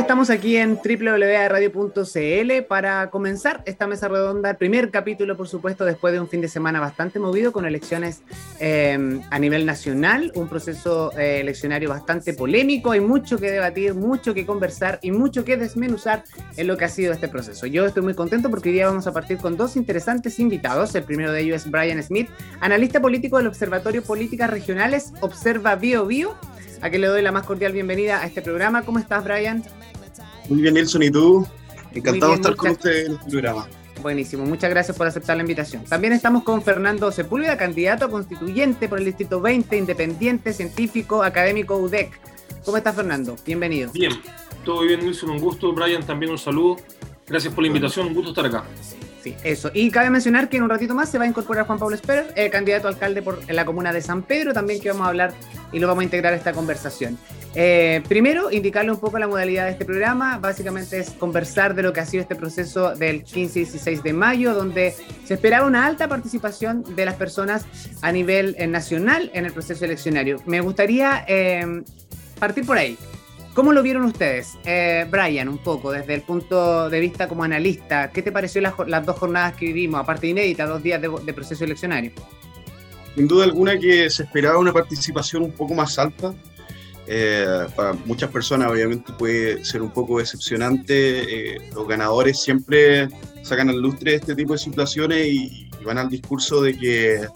estamos aquí en www.radio.cl para comenzar esta mesa redonda, el primer capítulo, por supuesto, después de un fin de semana bastante movido con elecciones eh, a nivel nacional, un proceso eh, eleccionario bastante polémico, hay mucho que debatir, mucho que conversar y mucho que desmenuzar en lo que ha sido este proceso. Yo estoy muy contento porque hoy día vamos a partir con dos interesantes invitados. El primero de ellos es Brian Smith, analista político del Observatorio Políticas Regionales Observa Bio Bio a quien le doy la más cordial bienvenida a este programa. ¿Cómo estás, Brian? Muy bien, Nelson, ¿y tú? Encantado de estar con usted en este programa. Buenísimo, muchas gracias por aceptar la invitación. También estamos con Fernando Sepúlveda, candidato a constituyente por el Distrito 20, independiente, científico, académico UDEC. ¿Cómo estás, Fernando? Bienvenido. Bien, todo bien, Nelson, un gusto. Brian, también un saludo. Gracias por la invitación, un gusto estar acá. Sí, eso. Y cabe mencionar que en un ratito más se va a incorporar Juan Pablo Esperer, el candidato a alcalde por, la comuna de San Pedro, también que vamos a hablar y lo vamos a integrar a esta conversación. Eh, primero, indicarle un poco la modalidad de este programa. Básicamente es conversar de lo que ha sido este proceso del 15 y 16 de mayo, donde se esperaba una alta participación de las personas a nivel eh, nacional en el proceso eleccionario. Me gustaría eh, partir por ahí. ¿Cómo lo vieron ustedes? Eh, Brian, un poco, desde el punto de vista como analista, ¿qué te pareció las, dos jornadas que vivimos, aparte inédita, dos días de, proceso eleccionario? Sin duda alguna que se esperaba una participación un poco más alta. Eh, para muchas personas obviamente puede ser un poco decepcionante. Eh, los ganadores siempre sacan al lustre este tipo de situaciones y van al discurso de que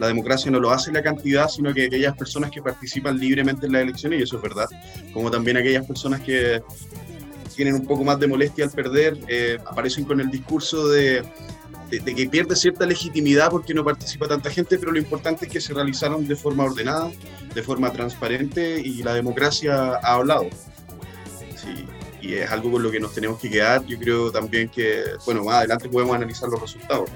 la democracia no lo hace la cantidad, sino que aquellas personas que participan libremente en las elecciones, y eso es verdad, como también aquellas personas que tienen un poco más de molestia al perder, eh, aparecen con el discurso de, que pierde cierta legitimidad porque no participa tanta gente, pero lo importante es que se realizaron de forma ordenada, de forma transparente y la democracia ha hablado. Y es algo con lo que nos tenemos que quedar. Yo creo también que, bueno, más adelante podemos analizar los resultados.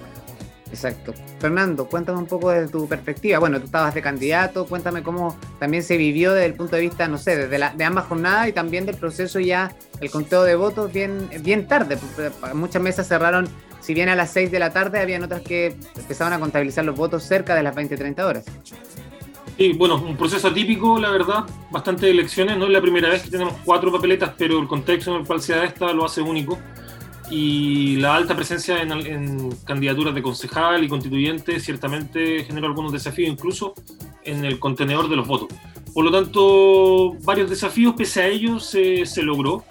Exacto. Fernando, cuéntame un poco de tu perspectiva. Bueno, tú estabas de candidato, cuéntame cómo también se vivió desde el punto de vista, no sé, desde la, de ambas jornadas y también del proceso ya, el conteo de votos bien, bien tarde. Muchas mesas cerraron, si bien a las 6 de la tarde, habían otras que empezaban a contabilizar los votos cerca de las 20, 30 horas. Sí, bueno, un proceso atípico, la verdad, bastante elecciones. No es la primera vez que tenemos cuatro papeletas, pero el contexto en el cual se da esta lo hace único y la alta presencia en, candidaturas de concejal y constituyente ciertamente generó algunos desafíos incluso en el contenedor de los votos. Por lo tanto, varios desafíos, pese a ellos, se, logró.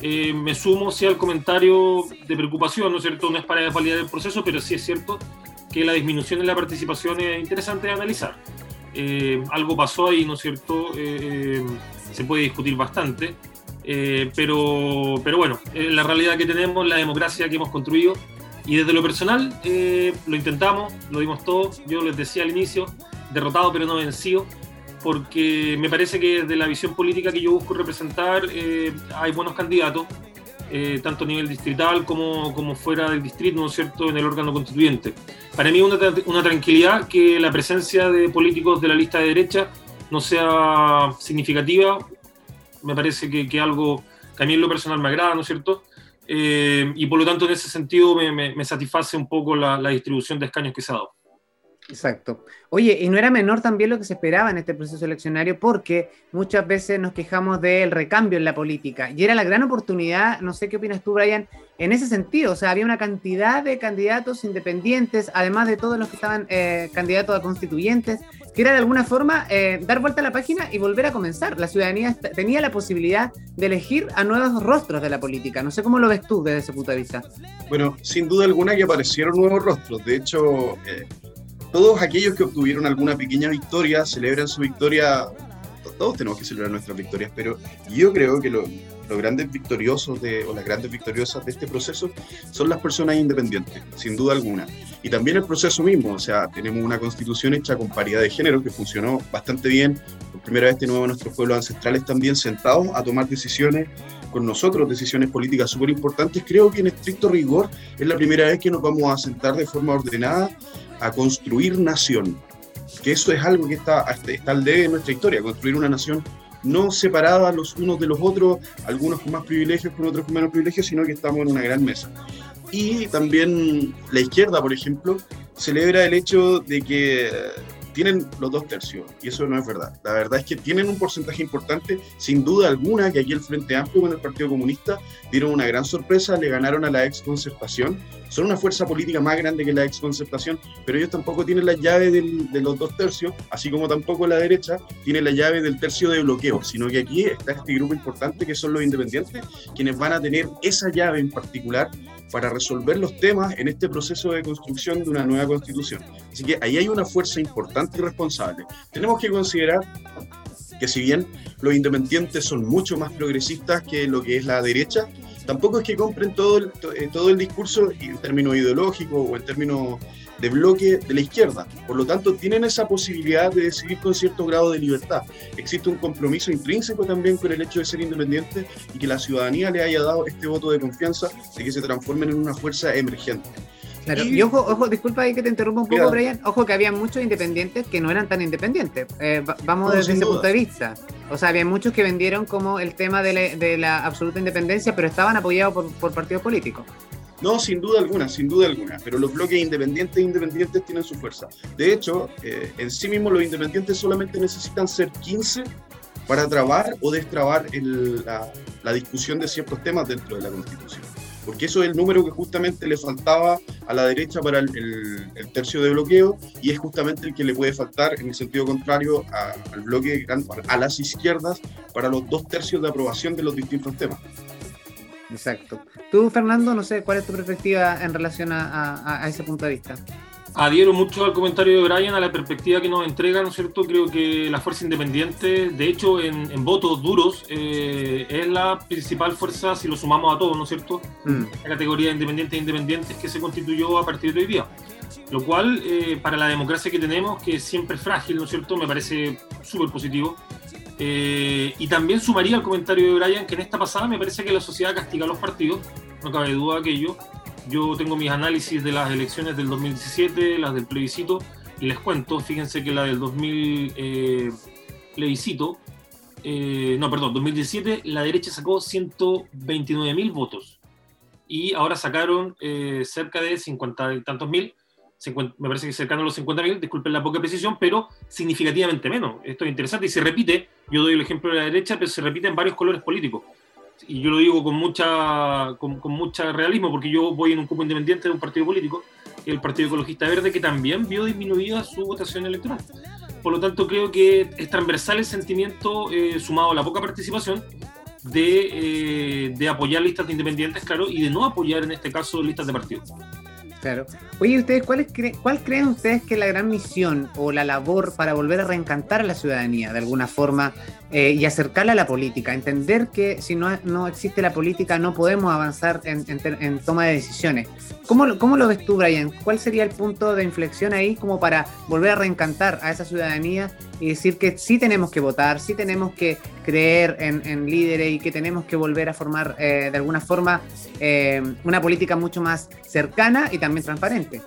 Eh, me sumo sí, al comentario de preocupación, ¿no es cierto? No es para validar el proceso, pero sí es cierto que la disminución en la participación es interesante de analizar. Eh, algo pasó ahí, ¿no es cierto? Eh, se puede discutir bastante. Eh, pero, pero bueno, la realidad que tenemos, la democracia que hemos construido. Y desde lo personal, eh, lo intentamos, lo dimos todo. Yo les decía al inicio, derrotado pero no vencido, porque me parece que desde la visión política que yo busco representar, eh, hay buenos candidatos, tanto a nivel distrital como, como fuera del distrito, ¿no es cierto?, en el órgano constituyente. Para mí una, una tranquilidad que la presencia de políticos de la lista de derecha no sea significativa me parece que, que algo que a mí en lo personal me agrada, ¿no es cierto? Eh, y por lo tanto, en ese sentido, me, me, satisface un poco la, la, distribución de escaños que se ha dado. Exacto. Oye, y no era menor también lo que se esperaba en este proceso eleccionario porque muchas veces nos quejamos del recambio en la política y era la gran oportunidad, no sé qué opinas tú, Brian, en ese sentido. O sea, había una cantidad de candidatos independientes, además de todos los que estaban eh, candidatos a constituyentes, que era de alguna forma eh, dar vuelta a la página y volver a comenzar. La ciudadanía tenía la posibilidad de elegir a nuevos rostros de la política. No sé cómo lo ves tú desde ese punto de vista. Bueno, sin duda alguna que aparecieron nuevos rostros. De hecho, eh, todos aquellos que obtuvieron alguna pequeña victoria celebran su victoria. Todos tenemos que celebrar nuestras victorias, pero yo creo que lo, los grandes victoriosos de, o las grandes victoriosas de este proceso son las personas independientes, sin duda alguna. Y también el proceso mismo, o sea, tenemos una constitución hecha con paridad de género que funcionó bastante bien. Por primera vez tenemos a nuestros pueblos ancestrales también sentados a tomar decisiones con nosotros, decisiones políticas súper importantes. Creo que en estricto rigor es la primera vez que nos vamos a sentar de forma ordenada a construir nación. Que eso es algo que está, está al debe de nuestra historia, construir una nación no separadas los unos de los otros, algunos con más privilegios, con otros con menos privilegios, sino que estamos en una gran mesa. Y también la izquierda, por ejemplo, celebra el hecho de que tienen los dos tercios, y eso no es verdad. La verdad es que tienen un porcentaje importante, sin duda alguna, que aquí el Frente Amplio con el Partido Comunista dieron una gran sorpresa, le ganaron a la ex concertación, son una fuerza política más grande que la ex concertación, pero ellos tampoco tienen la llave de los dos tercios, así como tampoco la derecha tiene la llave del tercio de bloqueo, sino que aquí está este grupo importante que son los independientes, quienes van a tener esa llave en particular para resolver los temas en este proceso de construcción de una nueva constitución. Así que ahí hay una fuerza importante y responsable. Tenemos que considerar que si bien los independientes son mucho más progresistas que lo que es la derecha, tampoco es que compren todo el, eh, todo el discurso en términos ideológicos o en términos de bloque de la izquierda. Por lo tanto, tienen esa posibilidad de decidir con cierto grado de libertad. Existe un compromiso intrínseco también con el hecho de ser independiente y que la ciudadanía le haya dado este voto de confianza de que se transformen en una fuerza emergente. Claro, y, ojo, ojo, disculpa ahí que te interrumpa un poco, Brian. Ojo que había muchos independientes que no eran tan independientes. Eh, vamos desde ese punto de vista. O sea, había muchos que vendieron como el tema de la, absoluta independencia, pero estaban apoyados por, por partidos políticos. No, sin duda alguna, sin duda alguna, pero los bloques independientes e independientes tienen su fuerza. De hecho, eh, en sí mismos los independientes solamente necesitan ser 15 para trabar o destrabar la, discusión de ciertos temas dentro de la Constitución. Porque eso es el número que justamente le faltaba a la derecha para el, tercio de bloqueo y es justamente el que le puede faltar en el sentido contrario al bloque, a las izquierdas para los dos tercios de aprobación de los distintos temas. Exacto. Tú, Fernando, no sé cuál es tu perspectiva en relación a, ese punto de vista. Adhiero mucho al comentario de Brian, a la perspectiva que nos entrega, ¿no es cierto? Creo que la fuerza independiente, de hecho, en, votos duros, eh, es la principal fuerza, si lo sumamos a todos, ¿no es cierto? Mm. La categoría de independientes e independientes que se constituyó a partir de hoy día. Lo cual, eh, para la democracia que tenemos, que es siempre frágil, ¿no es cierto? Me parece súper positivo. Eh, y también sumaría el comentario de Brian que en esta pasada me parece que la sociedad castiga a los partidos, no cabe duda de aquello. Yo tengo mis análisis de las elecciones del 2017, las del plebiscito, y les cuento, fíjense que la del 2000 eh, plebiscito, eh, no, perdón, 2017, la derecha sacó 129 mil votos y ahora sacaron cerca de 50 y tantos mil me parece que cercano a los 50.000, disculpen la poca precisión, pero significativamente menos. Esto es interesante y se repite, yo doy el ejemplo de la derecha, pero se repite en varios colores políticos. Y yo lo digo con mucha con, mucha realismo, porque yo voy en un cupo independiente de un partido político, el Partido Ecologista Verde, que también vio disminuida su votación electoral. Por lo tanto, creo que es transversal el sentimiento, eh, sumado a la poca participación, de, eh, de apoyar listas de independientes, claro, y de no apoyar en este caso listas de partidos. Claro. Oye, ¿ustedes cuál, cuál creen ustedes que la gran misión o la labor para volver a reencantar a la ciudadanía de alguna forma eh, y acercarla a la política? Entender que si no, no existe la política no podemos avanzar en, en, toma de decisiones. ¿Cómo, ¿Cómo, lo ves tú, Brian? ¿Cuál sería el punto de inflexión ahí como para volver a reencantar a esa ciudadanía y decir que sí tenemos que votar, sí tenemos que creer en, líderes y que tenemos que volver a formar eh, de alguna forma eh, una política mucho más cercana y también transparente.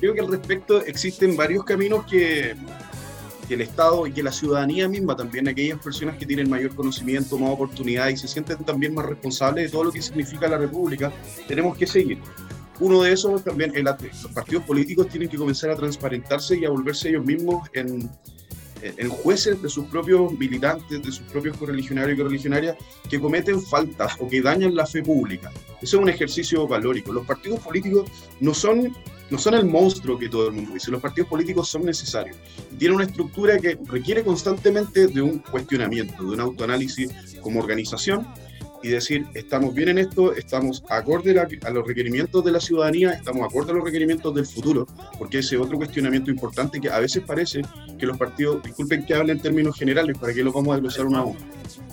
Creo que al respecto existen varios caminos que, que el Estado y que la ciudadanía misma, también aquellas personas que tienen mayor conocimiento, más oportunidad y se sienten también más responsables de todo lo que significa la República, tenemos que seguir. Uno de esos también, los partidos políticos tienen que comenzar a transparentarse y a volverse ellos mismos en, jueces de sus propios militantes, de sus propios correligionarios y correligionarias que cometen faltas o que dañan la fe pública. Eso es un ejercicio valórico. Los partidos políticos no son, no son el monstruo que todo el mundo dice. Los partidos políticos son necesarios. Tienen una estructura que requiere constantemente de un cuestionamiento, de un autoanálisis como organización y decir, estamos bien en esto, estamos acorde a los requerimientos de la ciudadanía, estamos acorde a los requerimientos del futuro, porque ese otro cuestionamiento importante que a veces parece que los partidos, disculpen que hable en términos generales, para que lo vamos a desglosar una a uno,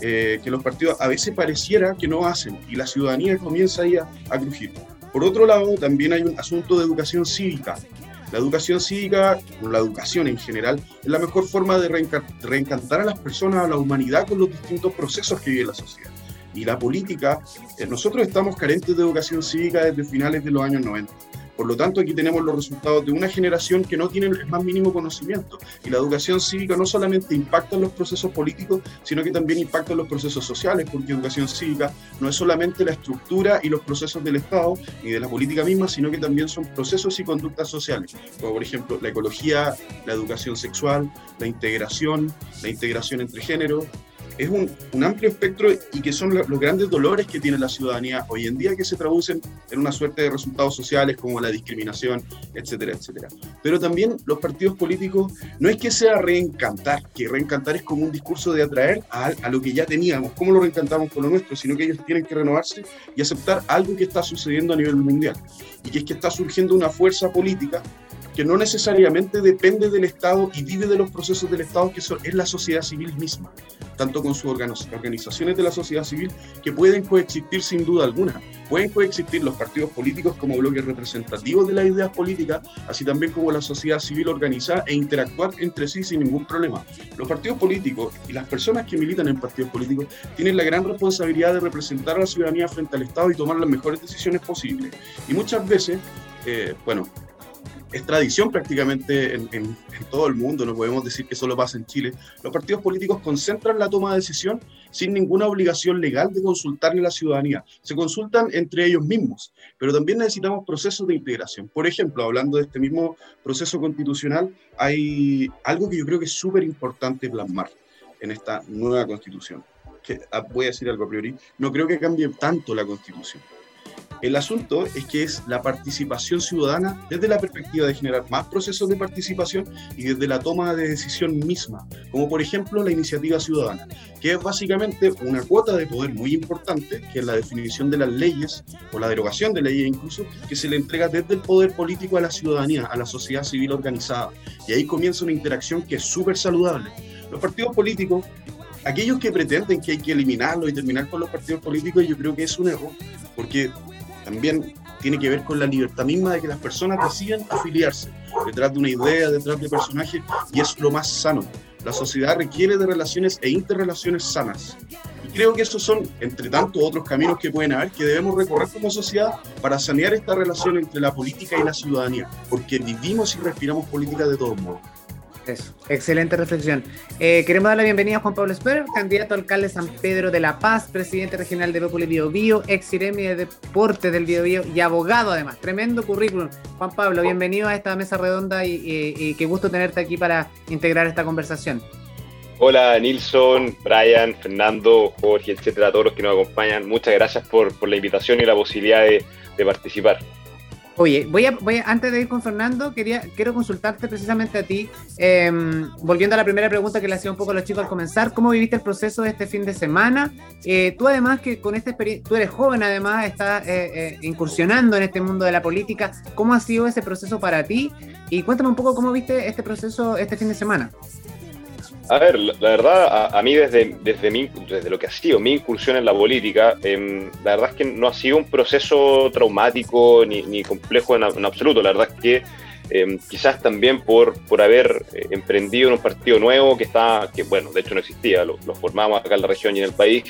eh, que los partidos a veces pareciera que no hacen y la ciudadanía comienza ahí a, a crujir. Por otro lado, también hay un asunto de educación cívica. La educación cívica, o la educación en general, es la mejor forma de reencantar a las personas, a la humanidad con los distintos procesos que vive la sociedad y la política, eh, nosotros estamos carentes de educación cívica desde finales de los años 90. Por lo tanto, aquí tenemos los resultados de una generación que no tiene el más mínimo conocimiento. Y la educación cívica no solamente impacta en los procesos políticos, sino que también impacta en los procesos sociales, porque educación cívica no es solamente la estructura y los procesos del Estado y de la política misma, sino que también son procesos y conductas sociales, como por ejemplo la ecología, la educación sexual, la integración, la integración entre géneros, es un, un, amplio espectro y que son los grandes dolores que tiene la ciudadanía hoy en día que se traducen en una suerte de resultados sociales como la discriminación, etcétera, etcétera. Pero también los partidos políticos no es que sea reencantar, que reencantar es como un discurso de atraer a, a lo que ya teníamos, cómo lo reencantamos con lo nuestro, sino que ellos tienen que renovarse y aceptar algo que está sucediendo a nivel mundial. Y que es que está surgiendo una fuerza política que no necesariamente depende del Estado y vive de los procesos del Estado, que es la sociedad civil misma, tanto con sus organizaciones de la sociedad civil, que pueden coexistir sin duda alguna. Pueden coexistir los partidos políticos como bloques representativos de las ideas políticas, así también como la sociedad civil organizada e interactuar entre sí sin ningún problema. Los partidos políticos y las personas que militan en partidos políticos tienen la gran responsabilidad de representar a la ciudadanía frente al Estado y tomar las mejores decisiones posibles. Y muchas veces, eh, bueno, es tradición prácticamente en, todo el mundo, no podemos decir que solo pasa en Chile. Los partidos políticos concentran la toma de decisión sin ninguna obligación legal de consultarle a la ciudadanía. Se consultan entre ellos mismos, pero también necesitamos procesos de integración. Por ejemplo, hablando de este mismo proceso constitucional, hay algo que yo creo que es súper importante plasmar en esta nueva constitución. Que, ah, voy a decir algo a priori, no creo que cambie tanto la constitución el asunto es que es la participación ciudadana desde la perspectiva de generar más procesos de participación y desde la toma de decisión misma, como por ejemplo la iniciativa ciudadana, que es básicamente una cuota de poder muy importante, que es la definición de las leyes o la derogación de leyes incluso, que se le entrega desde el poder político a la ciudadanía, a la sociedad civil organizada. Y ahí comienza una interacción que es súper saludable. Los partidos políticos aquellos que pretenden que hay que eliminarlo y terminar con los partidos políticos, yo creo que es un error, porque también tiene que ver con la libertad misma de que las personas decidan afiliarse detrás de una idea, detrás de personajes, y es lo más sano. La sociedad requiere de relaciones e interrelaciones sanas. Y creo que esos son, entre tantos otros caminos que pueden haber, que debemos recorrer como sociedad para sanear esta relación entre la política y la ciudadanía, porque vivimos y respiramos política de todos modos. Eso, excelente reflexión. Eh, queremos dar la bienvenida a Juan Pablo Esper, candidato a alcalde de San Pedro de la Paz, presidente regional de Populi Bio Bio, ex Iremi de Deportes del Bio Bio y abogado además. Tremendo currículum. Juan Pablo, bienvenido a esta mesa redonda y, qué gusto tenerte aquí para integrar esta conversación. Hola Nilson, Brian, Fernando, Jorge, etcétera, todos los que nos acompañan. Muchas gracias por, la invitación y la posibilidad de participar. Oye, voy a, voy antes de ir con Fernando, quería, quiero consultarte precisamente a ti, em, volviendo a la primera pregunta que le hacía un poco a los chicos al comenzar, ¿cómo viviste el proceso de este fin de semana? Eh, tú además que con esta experiencia, tú eres joven además, estás eh, eh, incursionando en este mundo de la política, ¿cómo ha sido ese proceso para ti? Y cuéntame un poco cómo viste este proceso este fin de semana. A ver, la, verdad, a, mí desde, desde, mi, desde lo que ha sido mi incursión en la política, em, la verdad es que no ha sido un proceso traumático ni, ni complejo en, absoluto. La verdad es que em, quizás también por, por haber eh, emprendido en un partido nuevo que está, que bueno, de hecho no existía, lo, lo formamos acá en la región y en el país,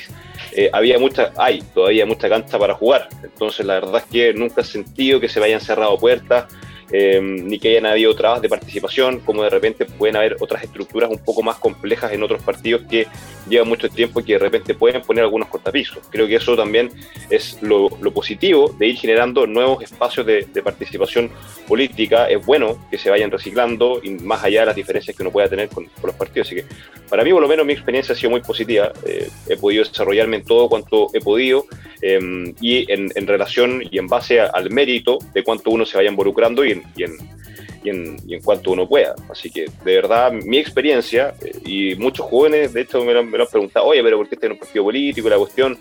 eh, había mucha, hay todavía mucha cancha para jugar. Entonces la verdad es que nunca he sentido que se me hayan cerrado puertas eh, ni que hayan habido trabas de participación, como de repente pueden haber otras estructuras un poco más complejas en otros partidos que llevan mucho tiempo y que de repente pueden poner algunos cortapisos. Creo que eso también es lo, positivo de ir generando nuevos espacios de, participación política. Es bueno que se vayan reciclando y más allá de las diferencias que uno pueda tener con, los partidos. Así que para mí, por lo menos, mi experiencia ha sido muy positiva. Eh, he podido desarrollarme en todo cuanto he podido eh, y en, relación y en base al mérito de cuánto uno se vaya involucrando y y en, y en, cuanto uno pueda. Así que, de verdad, mi experiencia, eh, y muchos jóvenes, de hecho, me lo, han preguntado, oye, pero ¿por qué estás en un partido político? La cuestión,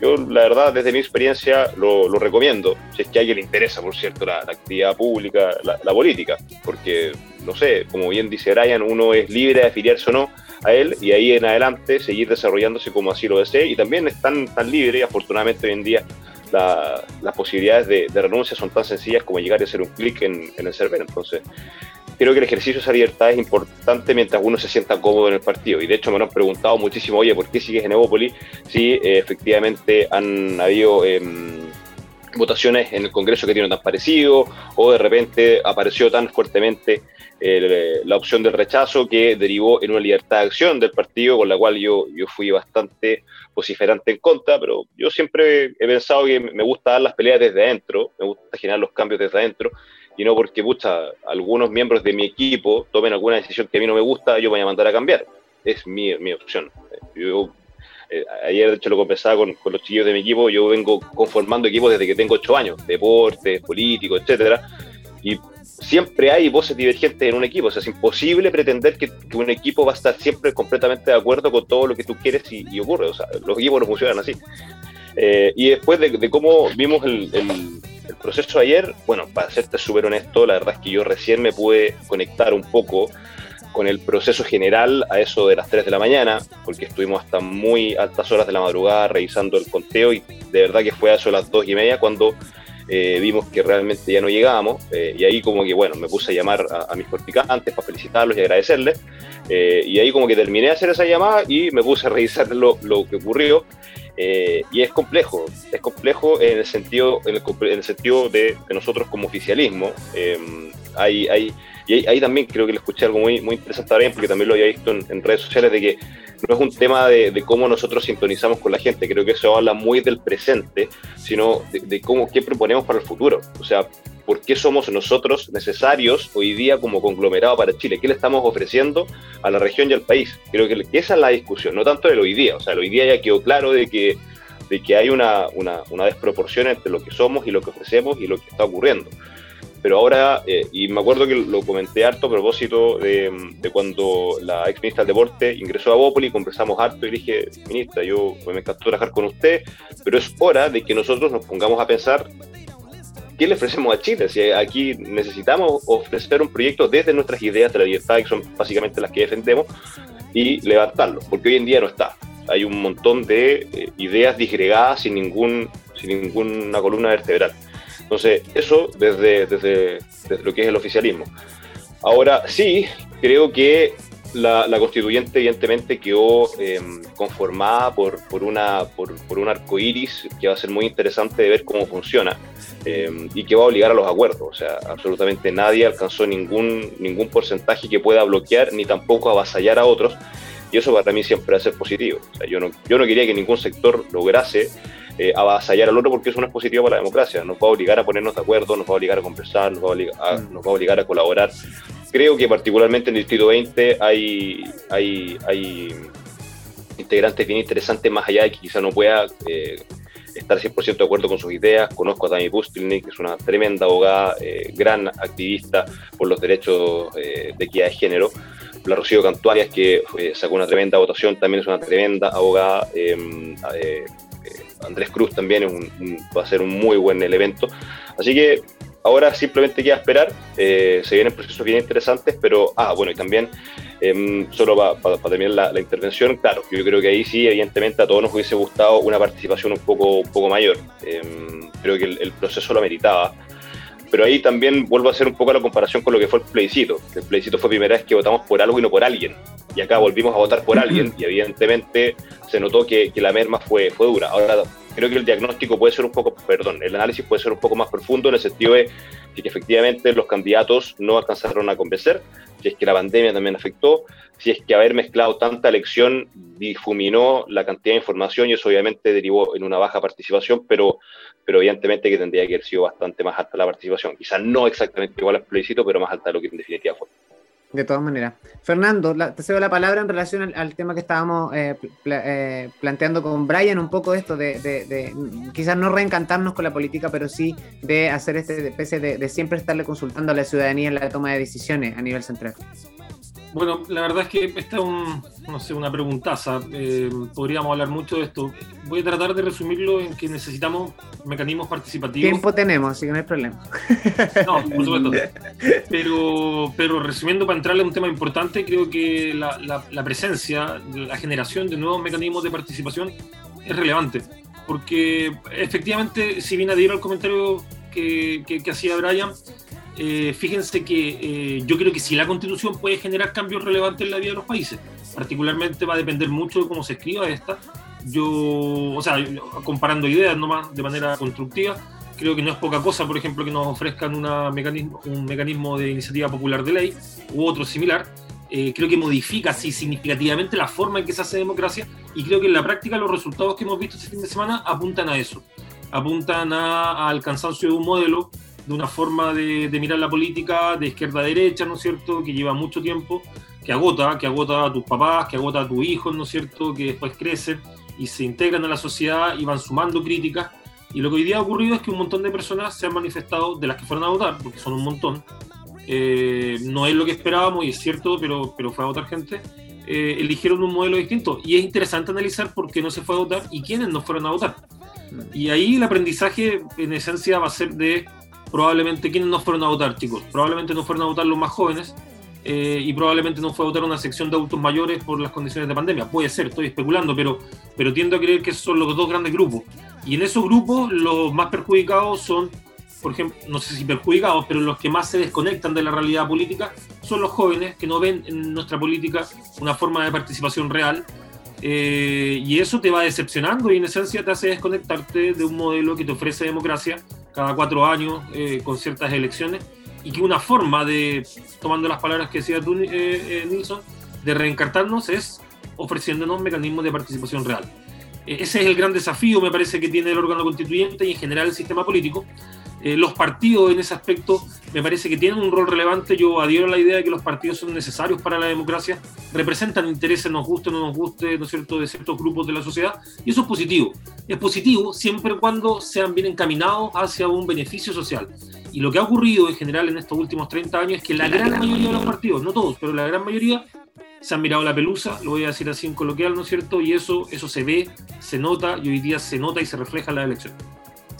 yo, la verdad, desde mi experiencia, lo, recomiendo, si es que a alguien le interesa, por cierto, la, actividad pública, la, política, porque, no sé, como bien dice Brian, uno es libre de afiliarse o no a él y ahí en adelante seguir desarrollándose como así lo desee y también están tan libres, afortunadamente hoy en día las posibilidades de, renuncia son tan sencillas como llegar a hacer un clic en, el server. Entonces, creo que el ejercicio de esa libertad es importante mientras uno se sienta cómodo en el partido. Y de hecho me lo han preguntado muchísimo, oye, ¿por qué sigues en Evópolis? Si eh, efectivamente han habido... Em, votaciones en el Congreso que tienen tan parecido, o de repente apareció tan fuertemente eh, la opción del rechazo que derivó en una libertad de acción del partido, con la cual yo, yo fui bastante vociferante en contra, pero yo siempre he pensado que me gusta dar las peleas desde adentro, me gusta generar los cambios desde adentro, y no porque pucha, algunos miembros de mi equipo tomen alguna decisión que a mí no me gusta, yo voy a mandar a cambiar. Es mi, mi opción. Yo eh, ayer de hecho lo conversaba con, con, los chiquillos de mi equipo, yo vengo conformando equipos desde que tengo ocho años, deportes, políticos, etcétera, y siempre hay voces divergentes en un equipo, o sea, es imposible pretender que, un equipo va a estar siempre completamente de acuerdo con todo lo que tú quieres y, ocurre, o sea, los equipos no funcionan así. Eh, y después de, cómo vimos el, el, proceso ayer, bueno, para serte súper honesto, la verdad es que yo recién me pude conectar un poco con el proceso general a eso de las 3 de la mañana, porque estuvimos hasta muy altas horas de la madrugada revisando el conteo y de verdad que fue a eso de las 2 y media cuando eh, vimos que realmente ya no llegábamos eh, y ahí como que bueno, me puse a llamar a, mis corticantes para felicitarlos y agradecerles eh, y ahí como que terminé de hacer esa llamada y me puse a revisar lo, lo que ocurrió y es complejo, es complejo en el sentido, en el, sentido de, de, nosotros como oficialismo. hay, hay y ahí, también creo que le escuché algo muy, muy interesante también, porque también lo había visto en, redes sociales, de que no es un tema de, cómo nosotros sintonizamos con la gente, creo que eso habla muy del presente, sino de, cómo, qué proponemos para el futuro. O sea, ¿por qué somos nosotros necesarios hoy día como conglomerado para Chile? ¿Qué le estamos ofreciendo a la región y al país? Creo que esa es la discusión, no tanto del hoy día. O sea, el hoy día ya quedó claro de que, de que hay una, una, una desproporción entre lo que somos y lo que ofrecemos y lo que está ocurriendo pero ahora, eh, y me acuerdo que lo comenté harto a propósito de, cuando la ex ministra del Deporte ingresó a Bópoli, conversamos harto y dije, ministra, yo me encantó trabajar con usted, pero es hora de que nosotros nos pongamos a pensar qué le ofrecemos a Chile. Si aquí necesitamos ofrecer un proyecto desde nuestras ideas de la libertad, que son básicamente las que defendemos, y levantarlo, porque hoy en día no está. Hay un montón de eh, ideas disgregadas sin, ningún, sin ninguna columna vertebral. Entonces, eso desde, desde, lo que es el oficialismo. Ahora, sí, creo que la, constituyente evidentemente quedó em, conformada por, por, una, por, un arco iris que va a ser muy interesante de ver cómo funciona em, y que va a obligar a los acuerdos. O sea, absolutamente nadie alcanzó ningún, ningún porcentaje que pueda bloquear ni tampoco avasallar a otros. Y eso para mí siempre va a ser positivo. O sea, yo, no, yo no quería que ningún sector lograse eh, avasallar al otro porque eso no es positivo para la democracia. Nos va a obligar a ponernos de acuerdo, nos va a obligar a conversar, nos va a obligar a, mm. nos va a, obligar a colaborar. Creo que particularmente en el Distrito 20 hay, hay, hay integrantes bien interesantes, más allá de que quizá no pueda eh, estar 100% de acuerdo con sus ideas. Conozco a Dani Bustilnik, que es una tremenda abogada, eh, gran activista por los derechos eh, de equidad de género. La Rocío Cantuarias, que sacó una tremenda votación, también es una tremenda abogada. Em, Andrés Cruz también va a ser un muy buen evento. Así que ahora simplemente queda esperar. Eh, se vienen procesos bien interesantes, pero, ah, bueno, y también, em, solo para terminar la, intervención, claro, yo creo que ahí sí, evidentemente, a todos nos hubiese gustado una participación un poco, un poco mayor. Em, creo que el, proceso lo meritaba. Pero ahí también vuelvo a hacer un poco la comparación con lo que fue el plebiscito. El plebiscito fue primera vez que votamos por algo y no por alguien. Y acá volvimos a votar por alguien y evidentemente se notó que, que la merma fue, fue dura. Ahora creo que el diagnóstico puede ser un poco, perdón, el análisis puede ser un poco más profundo en el sentido de que efectivamente los candidatos no alcanzaron a convencer, si es que la pandemia también afectó, si es que haber mezclado tanta elección difuminó la cantidad de información y eso obviamente derivó en una baja participación, pero, pero evidentemente que tendría que haber sido bastante más alta la participación. Quizás no exactamente igual al plebiscito, pero más alta de lo que en definitiva fue. De todas maneras. Fernando, te cedo la palabra en relación al, tema que estábamos eh, eh, planteando con Brian, un poco esto de, quizás no reencantarnos con la política, pero sí de hacer este especie de, siempre estarle consultando a la ciudadanía en la toma de decisiones a nivel central. Bueno, la verdad es que esta es un, no sé, una preguntaza. Eh, podríamos hablar mucho de esto. Voy a tratar de resumirlo en que necesitamos mecanismos participativos. Tiempo tenemos, así que no hay problema. No, por supuesto. Pero, pero resumiendo, para entrarle a un tema importante, creo que la, la, presencia, la generación de nuevos mecanismos de participación es relevante. Porque efectivamente, si bien adhiero al comentario que, que, que hacía Brian, eh, fíjense que eh, yo creo que si la constitución puede generar cambios relevantes en la vida de los países, particularmente va a depender mucho de cómo se escriba esta. Yo, o sea, comparando ideas nomás de manera constructiva, creo que no es poca cosa, por ejemplo, que nos ofrezcan una mecanismo, un mecanismo de iniciativa popular de ley u otro similar. Eh, creo que modifica así significativamente la forma en que se hace democracia y creo que en la práctica los resultados que hemos visto este fin de semana apuntan a eso, apuntan a, al cansancio de un modelo, de una forma de, de, mirar la política de izquierda a derecha, ¿no es cierto?, que lleva mucho tiempo, que agota, que agota a tus papás, que agota a tus hijos, ¿no es cierto?, que después crecen y se integran a la sociedad y van sumando críticas. Y lo que hoy día ha ocurrido es que un montón de personas se han manifestado, de las que fueron a votar, porque son un montón, eh, no es lo que esperábamos y es cierto, pero, pero fue a votar gente, eh, eligieron un modelo distinto. Y es interesante analizar por qué no se fue a votar y quiénes no fueron a votar. Y ahí el aprendizaje en esencia va a ser de probablemente quiénes no fueron a votar, chicos. Probablemente no fueron a votar los más jóvenes eh, y probablemente no fue a votar una sección de adultos mayores por las condiciones de pandemia. Puede ser, estoy especulando, pero, pero tiendo a creer que son los dos grandes grupos. Y en esos grupos los más perjudicados son por ejemplo, no sé si perjudicados, pero los que más se desconectan de la realidad política son los jóvenes que no ven en nuestra política una forma de participación real. Eh, y eso te va decepcionando y en esencia te hace desconectarte de un modelo que te ofrece democracia cada cuatro años eh, con ciertas elecciones y que una forma de, tomando las palabras que decía tú, eh, Nilsson, de reencartarnos es ofreciéndonos mecanismos de participación real. Ese es el gran desafío, me parece, que tiene el órgano constituyente y en general el sistema político, eh, los partidos en ese aspecto me parece que tienen un rol relevante. Yo adhiero a la idea de que los partidos son necesarios para la democracia, representan intereses, nos guste o no nos guste, ¿no es cierto?, de ciertos grupos de la sociedad, y eso es positivo. Es positivo siempre cuando sean bien encaminados hacia un beneficio social. Y lo que ha ocurrido en general en estos últimos 30 años es que la gran mayoría de los partidos, no todos, pero la gran mayoría, se han mirado la pelusa, lo voy a decir así en coloquial, ¿no es cierto? Y eso, eso se ve, se nota, y hoy día se nota y se refleja en la elección.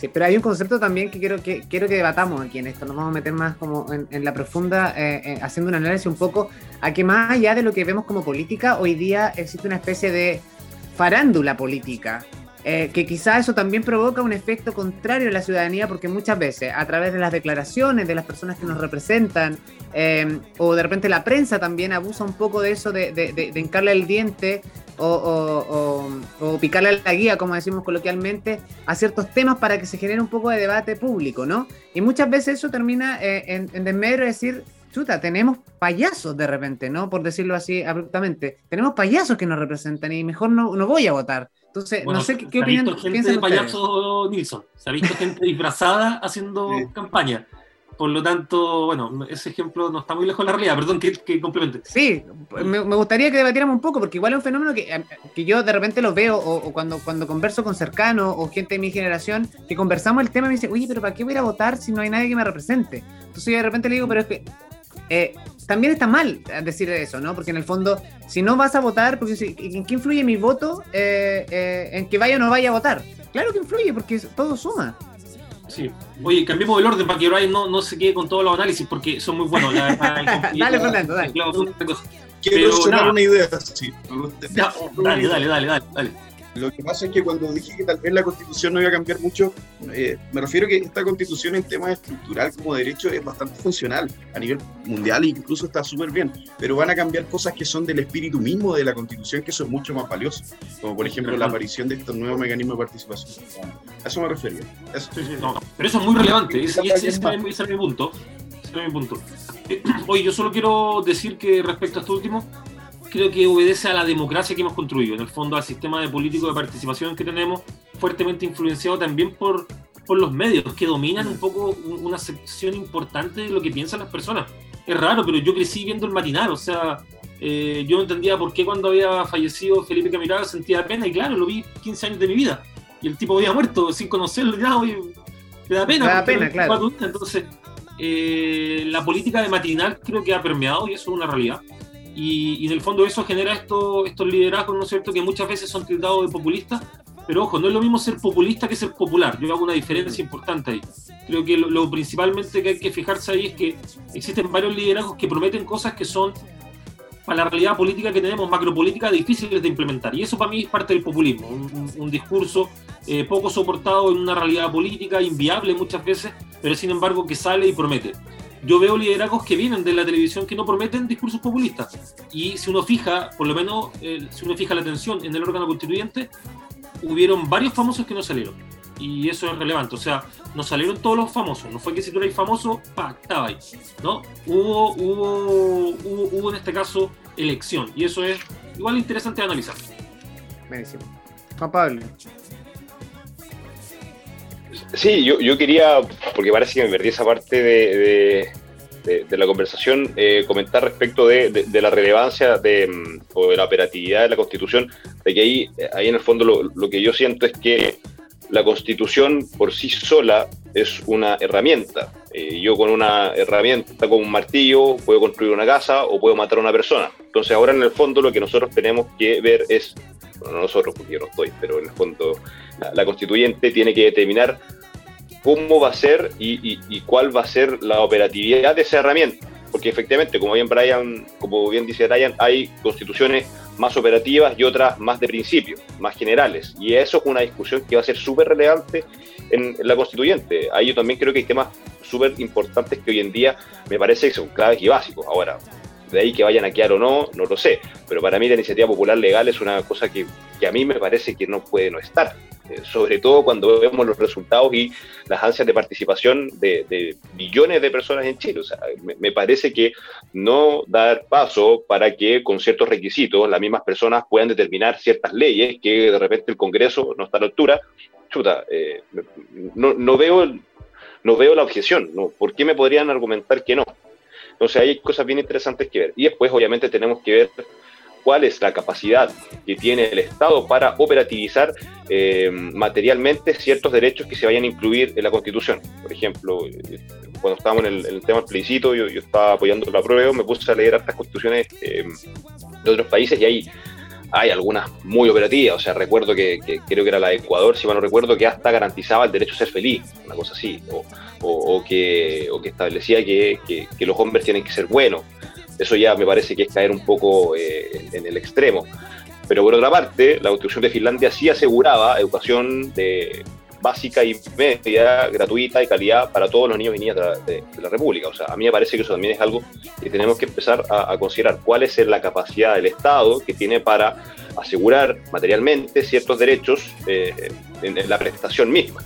Sí, pero hay un concepto también que quiero que, quiero que debatamos aquí en esto. Nos vamos a meter más como en, la profunda, eh, eh, haciendo un análisis un poco a que más allá de lo que vemos como política, hoy día existe una especie de farándula política. Eh, que quizá eso también provoca un efecto contrario en la ciudadanía, porque muchas veces a través de las declaraciones de las personas que nos representan, o de repente la prensa también abusa un poco de eso, de, de, el diente o, picarle a la guía, como decimos coloquialmente, a ciertos temas para que se genere un poco de debate público, ¿no? Y muchas veces eso termina eh, en, en desmedro de decir, chuta, tenemos payasos de repente, ¿no? Por decirlo así abruptamente. Tenemos payasos que nos representan y mejor no, no voy a votar. Entonces, no sé qué, qué opinan. Se ha visto gente de payaso Nilsson, se ha visto gente disfrazada haciendo campaña. Por lo tanto, bueno, ese ejemplo no está muy lejos de la realidad. Perdón, que, que complemente. Sí, me, me, gustaría que debatiéramos un poco, porque igual es un fenómeno que, eh, que yo de repente lo veo, o, o, cuando, cuando converso con cercanos o gente de mi generación, que conversamos el tema y me dice, oye, pero ¿para qué voy a ir a votar si no hay nadie que me represente? Entonces yo de repente le digo, pero es que eh, también está mal decir eso, ¿no? Porque en el fondo, si no vas a votar, porque si, ¿en qué influye mi voto eh, eh, en que vaya o no vaya a votar? Claro que influye, porque todo suma. Sí. Oye, cambiemos el orden para que Brian no, no se quede con todos los análisis porque son muy buenos. La, la, dale, Fernando, dale. Quiero sonar una idea. Sí. Dale, dale, dale, dale, dale. Lo que pasa es que cuando dije que tal vez la constitución no iba a cambiar mucho, eh, me refiero a que esta constitución en temas estructural como derecho es bastante funcional a nivel mundial e incluso está súper bien, pero van a cambiar cosas que son del espíritu mismo de la constitución que son mucho más valiosas, como por ejemplo la aparición de estos nuevos mecanismos de participación. A eso me refería. Eso. Sí, sí, no, pero eso es muy relevante, ese, ese, ese es mi punto. Ese es mi punto. Oye, yo solo quiero decir que respecto a esto último, creo que obedece a la democracia que hemos construido, en el fondo al sistema de político de participación que tenemos, fuertemente influenciado también por, por los medios, que dominan un poco una sección importante de lo que piensan las personas. Es raro, pero yo crecí viendo el matinal, o sea, eh, yo no entendía por qué cuando había fallecido Felipe Camiroaga sentía pena, y claro, lo vi 15 años de mi vida, y el tipo había muerto sin conocerlo, ya, oye, me da pena. Da pena, claro. Entonces, eh, la política de matinal creo que ha permeado, y eso es una realidad. Y, y, en el fondo eso genera esto, estos liderazgos, ¿no es cierto?, que muchas veces son tildados de populistas, pero ojo, no es lo mismo ser populista que ser popular, yo hago una diferencia importante ahí. Creo que lo, lo principalmente que hay que fijarse ahí es que existen varios liderazgos que prometen cosas que son para la realidad política que tenemos, macropolítica, difíciles de implementar. Y eso para mí es parte del populismo, un, un, discurso eh, poco soportado en una realidad política, inviable muchas veces, pero sin embargo que sale y promete yo veo liderazgos que vienen de la televisión que no prometen discursos populistas. Y si uno fija, por lo menos, eh, si uno fija la atención en el órgano constituyente, hubieron varios famosos que no salieron. Y eso es relevante. O sea, no salieron todos los famosos. No fue que si tú eres famoso, estaba ahí. ¿no? Hubo, hubo, hubo, en este caso elección. Y eso es igual interesante de analizar. Buenísimo. Juan. Sí, yo, yo quería, porque parece que me perdí esa parte de, de, la conversación, eh, comentar respecto de, la relevancia de, mm, o de la operatividad de la Constitución, de que ahí, ahí en el fondo lo, lo que yo siento es que la constitución por sí sola es una herramienta. Eh, yo con una herramienta, con un martillo, puedo construir una casa o puedo matar a una persona. Entonces ahora en el fondo lo que nosotros tenemos que ver es, bueno, no nosotros porque yo no estoy, pero en el fondo la, constituyente tiene que determinar cómo va a ser y, y cuál va a ser la operatividad de esa herramienta porque efectivamente, como bien Brian, como bien dice Brian, hay constituciones más operativas y otras más de principio, más generales. Y eso es una discusión que va a ser súper relevante en, la constituyente. Ahí yo también creo que hay temas súper importantes que hoy en día me parece que son claves y básicos. Ahora, de ahí que vayan a quedar o no, no lo sé. Pero para mí la iniciativa popular legal es una cosa que, que a mí me parece que no puede no estar. Eh, sobre todo cuando vemos los resultados y las ansias de participación de, de millones de personas en Chile. Me, parece que no dar paso para que con ciertos requisitos las mismas personas puedan determinar ciertas leyes que de repente el Congreso no está a la altura. Chuta, eh, no, no, veo, no veo la objeción. ¿Por qué me podrían argumentar que no? Entonces hay cosas bien interesantes que ver. Y después, obviamente, tenemos que ver cuál es la capacidad que tiene el Estado para operativizar eh, materialmente ciertos derechos que se vayan a incluir en la Constitución. Por ejemplo, eh, cuando estábamos en el, tema del plebiscito, yo, estaba apoyando la prueba, me puse a leer estas constituciones eh, de otros países y ahí hay algunas muy operativas, o sea, recuerdo que, creo que era la de Ecuador, si mal no recuerdo, que hasta garantizaba el derecho a ser feliz, una cosa así, o, que, establecía que, los hombres tienen que ser buenos. Eso ya me parece que es caer un poco eh, en el extremo. Pero por otra parte, la Constitución de Finlandia sí aseguraba educación de, básica y media, gratuita y calidad para todos los niños y niñas de la, República. O sea, a mí me parece que eso también es algo que tenemos que empezar a, considerar. ¿Cuál es la capacidad del Estado que tiene para asegurar materialmente ciertos derechos eh, en, la prestación misma?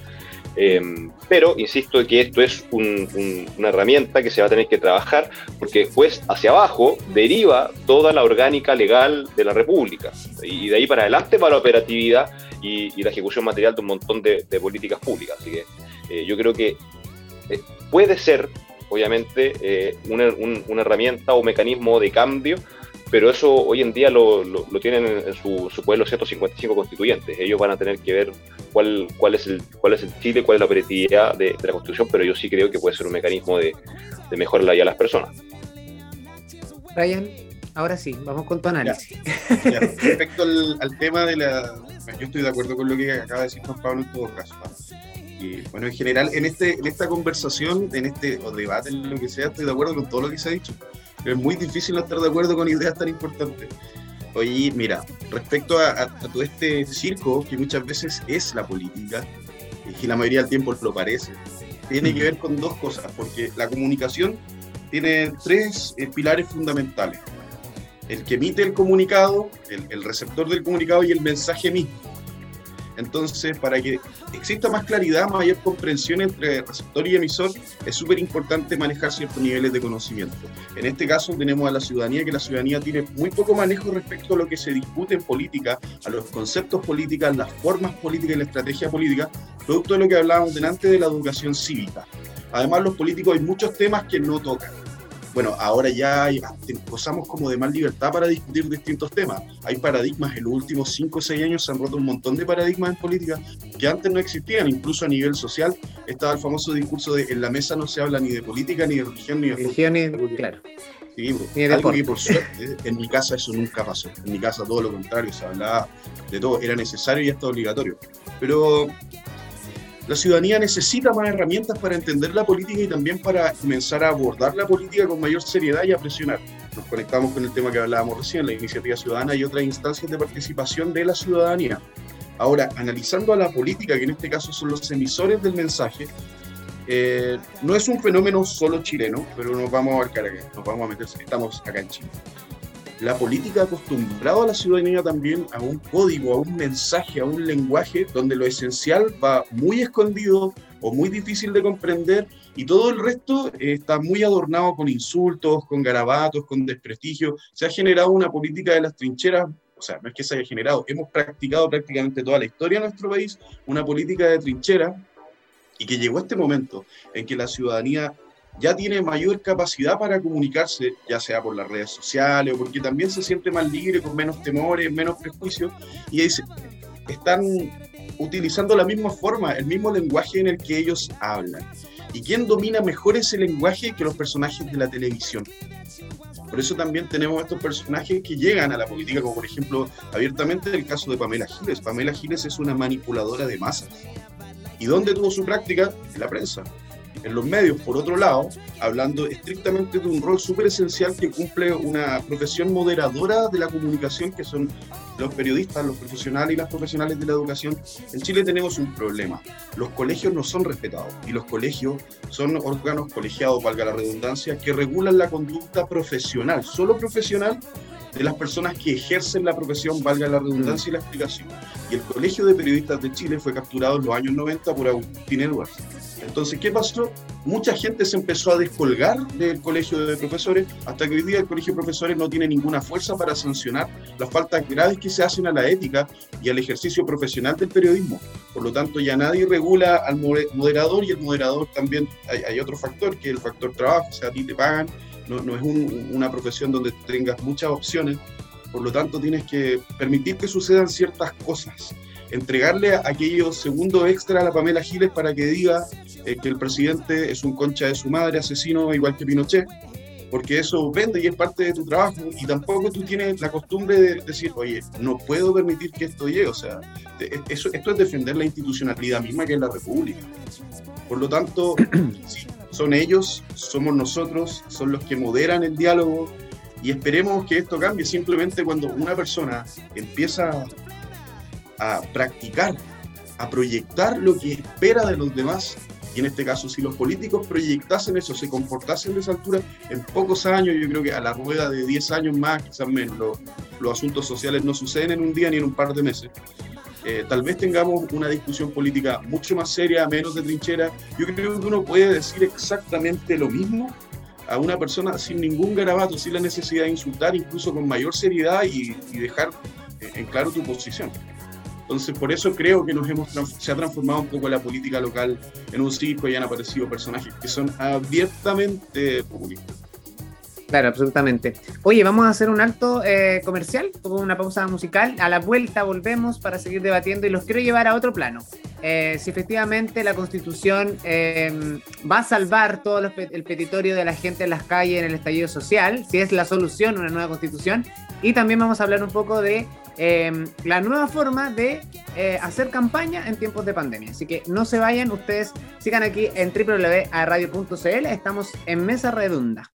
Em, pero insisto que esto es una herramienta que se va a tener que trabajar porque después hacia abajo deriva toda la orgánica legal de la República y de ahí para adelante va la operatividad y, la ejecución material de un montón de, políticas públicas. Así que eh, yo creo que eh, puede ser, obviamente, eh, una, herramienta o mecanismo de cambio pero eso hoy en día lo, tienen en su, su pueblo 155 constituyentes. Ellos van a tener que ver cuál, cuál, es, el, cuál es el Chile, cuál es la operatividad de, la Constitución, pero yo sí creo que puede ser un mecanismo de, de mejorar la vida de las personas. Ryan, ahora sí, vamos con tu análisis. respecto al, tema de la... Yo estoy de acuerdo con lo que acaba de decir Juan Pablo en todo caso. Y, bueno, en general, en, este, en esta conversación, en este o debate, en lo que sea, estoy de acuerdo con todo lo que se ha dicho es muy difícil no estar de acuerdo con ideas tan importantes. Oye, mira, respecto a, todo este circo, que muchas veces es la política, y la mayoría del tiempo lo parece, tiene que ver con dos cosas, porque la comunicación tiene tres eh, pilares fundamentales. El que emite el comunicado, el receptor del comunicado y el mensaje mismo. Entonces, para que exista más claridad, mayor comprensión entre receptor y emisor, es súper importante manejar ciertos niveles de conocimiento. En este caso tenemos a la ciudadanía, que la ciudadanía tiene muy poco manejo respecto a lo que se discute en política, a los conceptos políticos, las formas políticas y la estrategia política, producto de lo que hablábamos delante de la educación cívica. Además, los políticos hay muchos temas que no tocan bueno, ahora ya gozamos como de más libertad para discutir distintos temas. Hay paradigmas, en los últimos 5 o 6 años se han roto un montón de paradigmas en política que antes no existían, incluso a nivel social. Estaba el famoso discurso de en la mesa no se habla ni de política, ni de religión, ni de... Religión, ni, claro. Sí, algo que por suerte en mi casa eso nunca pasó. En mi casa todo lo contrario, se hablaba de todo, era necesario y hasta obligatorio. Pero la ciudadanía necesita más herramientas para entender la política y también para comenzar a abordar la política con mayor seriedad y a presionar. Nos conectamos con el tema que hablábamos recién, la iniciativa ciudadana y otras instancias de participación de la ciudadanía. Ahora, analizando a la política, que en este caso son los emisores del mensaje, eh, no es un fenómeno solo chileno, pero nos vamos a abarcar acá, nos vamos a meter, estamos acá en Chile. La política ha acostumbrado a la ciudadanía también a un código, a un mensaje, a un lenguaje donde lo esencial va muy escondido o muy difícil de comprender y todo el resto está muy adornado con insultos, con garabatos, con desprestigio. Se ha generado una política de las trincheras o sea, no es que se haya generado, hemos practicado prácticamente toda la historia de nuestro país una política de trinchera y que llegó este momento en que la ciudadanía ya tiene mayor capacidad para comunicarse, ya sea por las redes sociales o porque también se siente más libre, con menos temores, menos prejuicios, y dice, están utilizando la misma forma, el mismo lenguaje en el que ellos hablan. ¿Y quién domina mejor ese lenguaje que los personajes de la televisión? Por eso también tenemos estos personajes que llegan a la política, como por ejemplo abiertamente el caso de Pamela Giles. Pamela Giles es una manipuladora de masas. ¿Y dónde tuvo su práctica? En la prensa en los medios, por otro lado, hablando estrictamente de un rol súper esencial que cumple una profesión moderadora de la comunicación, que son los periodistas, los profesionales y las profesionales de la educación. En Chile tenemos un problema. Los colegios no son respetados y los colegios son órganos colegiados, valga la redundancia, que regulan la conducta profesional, solo profesional de las personas que ejercen la profesión, valga la redundancia y la explicación. Y el Colegio de Periodistas de Chile fue capturado en los años 90 por Agustín Edwards. Entonces, ¿qué pasó? Mucha gente se empezó a descolgar del colegio de profesores, hasta que hoy día el colegio de profesores no tiene ninguna fuerza para sancionar las faltas graves que se hacen a la ética y al ejercicio profesional del periodismo. Por lo tanto, ya nadie regula al moderador y el moderador también hay, otro factor, que es el factor trabajo, o sea, a ti te pagan, no, es una profesión donde tengas muchas opciones, por lo tanto tienes que permitir que sucedan ciertas cosas entregarle aquello segundo extra a la Pamela Giles para que diga eh, que el presidente es un concha de su madre, asesino igual que Pinochet, porque eso vende y es parte de tu trabajo y tampoco tú tienes la costumbre de decir, oye, no puedo permitir que esto llegue, o sea, eso, esto es defender la institucionalidad misma que es la República. Por lo tanto, sí, son ellos, somos nosotros, son los que moderan el diálogo y esperemos que esto cambie. Simplemente cuando una persona empieza a practicar, a proyectar lo que espera de los demás. Y en este caso, si los políticos proyectasen eso, se comportasen de esa altura, en pocos años, yo creo que a la rueda de 10 años más, quizás menos, los asuntos sociales no suceden en un día ni en un par de meses. Eh, tal vez tengamos una discusión política mucho más seria, menos de trinchera. Yo creo que uno puede decir exactamente lo mismo a una persona sin ningún garabato, sin la necesidad de insultar, incluso con mayor seriedad y, y dejar en claro tu posición. Entonces, por eso creo que nos hemos se ha transformado un poco la política local en un circo y han aparecido personajes que son abiertamente populistas. Claro, absolutamente. Oye, vamos a hacer un alto eh, comercial, una pausa musical. A la vuelta volvemos para seguir debatiendo y los quiero llevar a otro plano. Eh, si efectivamente la constitución em, va a salvar todo el petitorio de la gente en las calles en el estallido social, si es la solución una nueva constitución. Y también vamos a hablar un poco de Em, la nueva forma de eh, hacer campaña en tiempos de pandemia. Así que no se vayan, ustedes sigan aquí en www.radio.cl, estamos en Mesa Redonda.